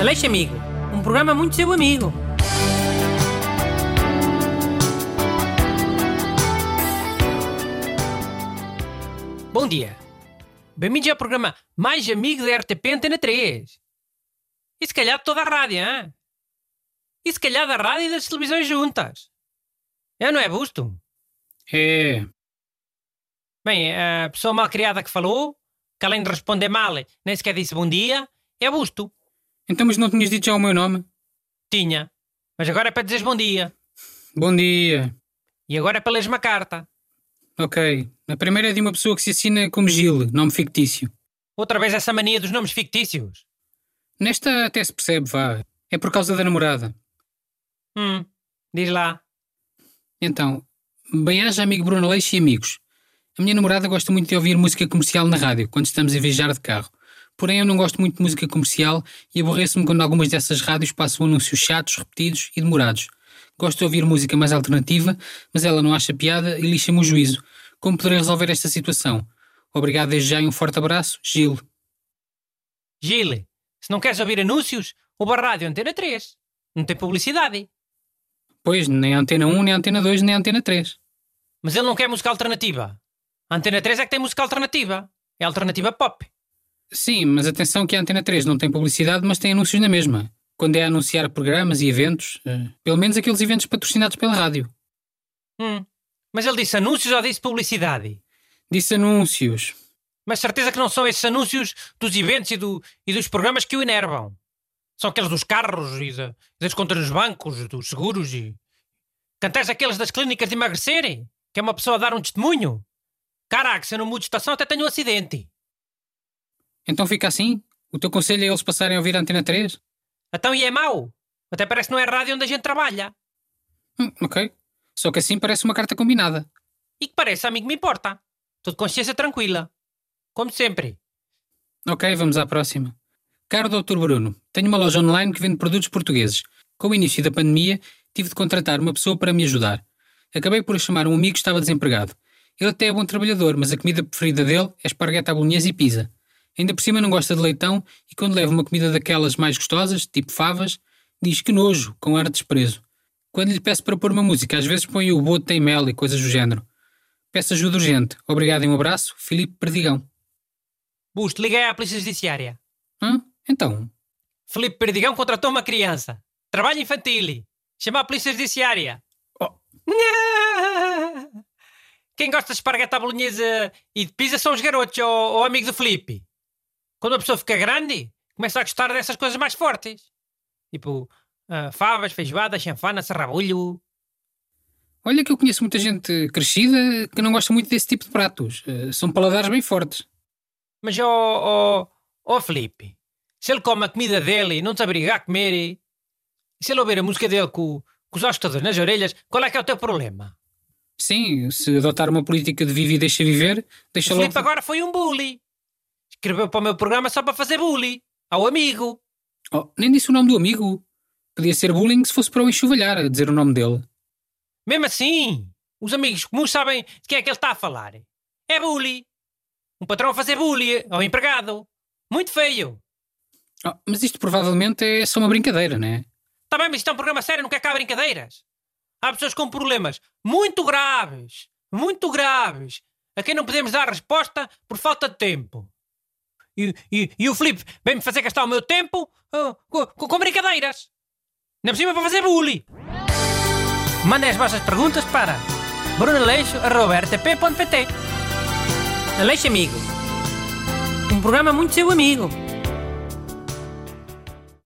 Aleixo Amigo, um programa muito seu amigo. Bom dia. Bem-vindos ao programa mais amigo da RTP Antena 3. E se calhar de toda a rádio, hein? E se calhar da rádio e das televisões juntas. É, não é, Busto? É, Bem, a pessoa mal criada que falou, que além de responder mal, nem sequer disse bom dia, é Busto. Então mas não tinhas dito já o meu nome? Tinha. Mas agora é para dizeres bom dia. Bom dia. E agora é para leres uma carta. Ok. A primeira é de uma pessoa que se assina como Gil, nome fictício. Outra vez essa mania dos nomes fictícios. Nesta até se percebe, vá. É por causa da namorada. Hum, diz lá. Então, bem-aja amigo Bruno Leixo e amigos. A minha namorada gosta muito de ouvir música comercial na rádio, quando estamos a viajar de carro. Porém, eu não gosto muito de música comercial e aborreço-me quando algumas dessas rádios passam anúncios chatos, repetidos e demorados. Gosto de ouvir música mais alternativa, mas ela não acha piada e lixa-me o juízo. Como poderei resolver esta situação? Obrigado desde já e um forte abraço, Gil. Gile, se não queres ouvir anúncios, ouve a rádio Antena 3. Não tem publicidade. Pois, nem a Antena 1, nem a Antena 2, nem a Antena 3. Mas ele não quer música alternativa. A Antena 3 é que tem música alternativa. É alternativa pop. Sim, mas atenção que a Antena 3 não tem publicidade, mas tem anúncios na mesma. Quando é a anunciar programas e eventos, eh, pelo menos aqueles eventos patrocinados pela rádio. Hum. Mas ele disse anúncios ou disse publicidade? Disse anúncios. Mas certeza que não são esses anúncios dos eventos e, do- e dos programas que o enervam. São aqueles dos carros e da- das contas nos bancos, dos seguros e. Cantais aqueles das clínicas de emagrecer? Que é uma pessoa a dar um testemunho? Caraca, se eu não mudo de estação até tenho um acidente. Então fica assim? O teu conselho é eles passarem a ouvir a Antena 3? Então e é mau? Até parece que não é rádio onde a gente trabalha. Hum, ok. Só que assim parece uma carta combinada. E que parece, amigo, me importa. Estou de consciência tranquila. Como sempre. Ok, vamos à próxima. Caro Dr. Bruno, tenho uma loja online que vende produtos portugueses. Com o início da pandemia, tive de contratar uma pessoa para me ajudar. Acabei por chamar um amigo que estava desempregado. Ele até é bom trabalhador, mas a comida preferida dele é esparguete à bolonhesa e pizza. Ainda por cima não gosta de leitão e quando leva uma comida daquelas mais gostosas, tipo favas, diz que nojo, com ar de desprezo. Quando lhe peço para pôr uma música, às vezes põe o boto tem mel e coisas do género. Peço ajuda urgente. Obrigado e um abraço, Filipe Perdigão. Busto, liguei à Polícia Judiciária. Hã? Então, Felipe Perdigão contratou uma criança. Trabalho infantil. Chama a Polícia Judiciária. Oh. Quem gosta de esparguete à bolonhesa e de pizza são os garotos ou, ou amigo do Felipe. Quando a pessoa fica grande, começa a gostar dessas coisas mais fortes. Tipo, ah, favas, feijoada, chanfana, sarrabulho. Olha que eu conheço muita gente crescida que não gosta muito desse tipo de pratos. Eh, São paladares bem fortes. Mas, ó, ó, ó Felipe, se ele come a comida dele e não te obriga a comer, e se ele ouvir a música dele com, com os todos nas orelhas, qual é que é o teu problema? Sim, se adotar uma política de vive e deixa viver, deixa O logo. Filipe agora foi um bully. Escreveu para o meu programa só para fazer bully. Ao amigo. Oh, nem disse o nome do amigo. Podia ser bullying se fosse para o enxovalhar a dizer o nome dele. Mesmo assim, os amigos comuns sabem de quem é que ele está a falar. É bully. Um patrão a fazer bully ao empregado. Muito feio. Oh, mas isto provavelmente é só uma brincadeira, não é? Está bem, mas isto é um programa sério, não quer cá brincadeiras. Há pessoas com problemas muito graves. Muito graves. A quem não podemos dar resposta por falta de tempo. E, e, e o Filipe vem-me fazer gastar o meu tempo ah, com, com- brincadeiras. Ainda por cima para fazer bully. Mandem as vossas perguntas para brunaleixo.rtp.pt Aleixo Amigo. Um programa muito seu amigo.